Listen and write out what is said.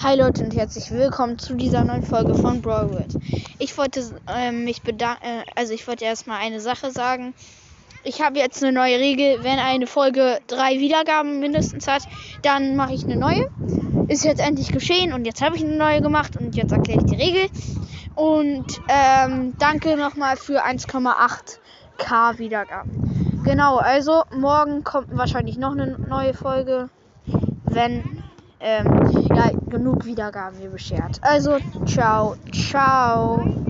Hi Leute und herzlich willkommen zu dieser neuen Folge von Brawlwood. Ich wollte äh, mich bedanken, äh, also ich wollte erstmal eine Sache sagen. Ich habe jetzt eine neue Regel, wenn eine Folge drei Wiedergaben mindestens hat, dann mache ich eine neue. Ist jetzt endlich geschehen und jetzt habe ich eine neue gemacht und jetzt erkläre ich die Regel. Und ähm, danke nochmal für 1,8k Wiedergaben. Genau, also morgen kommt wahrscheinlich noch eine neue Folge, wenn ähm, ja, genug Wiedergaben mir beschert. Also, ciao, ciao.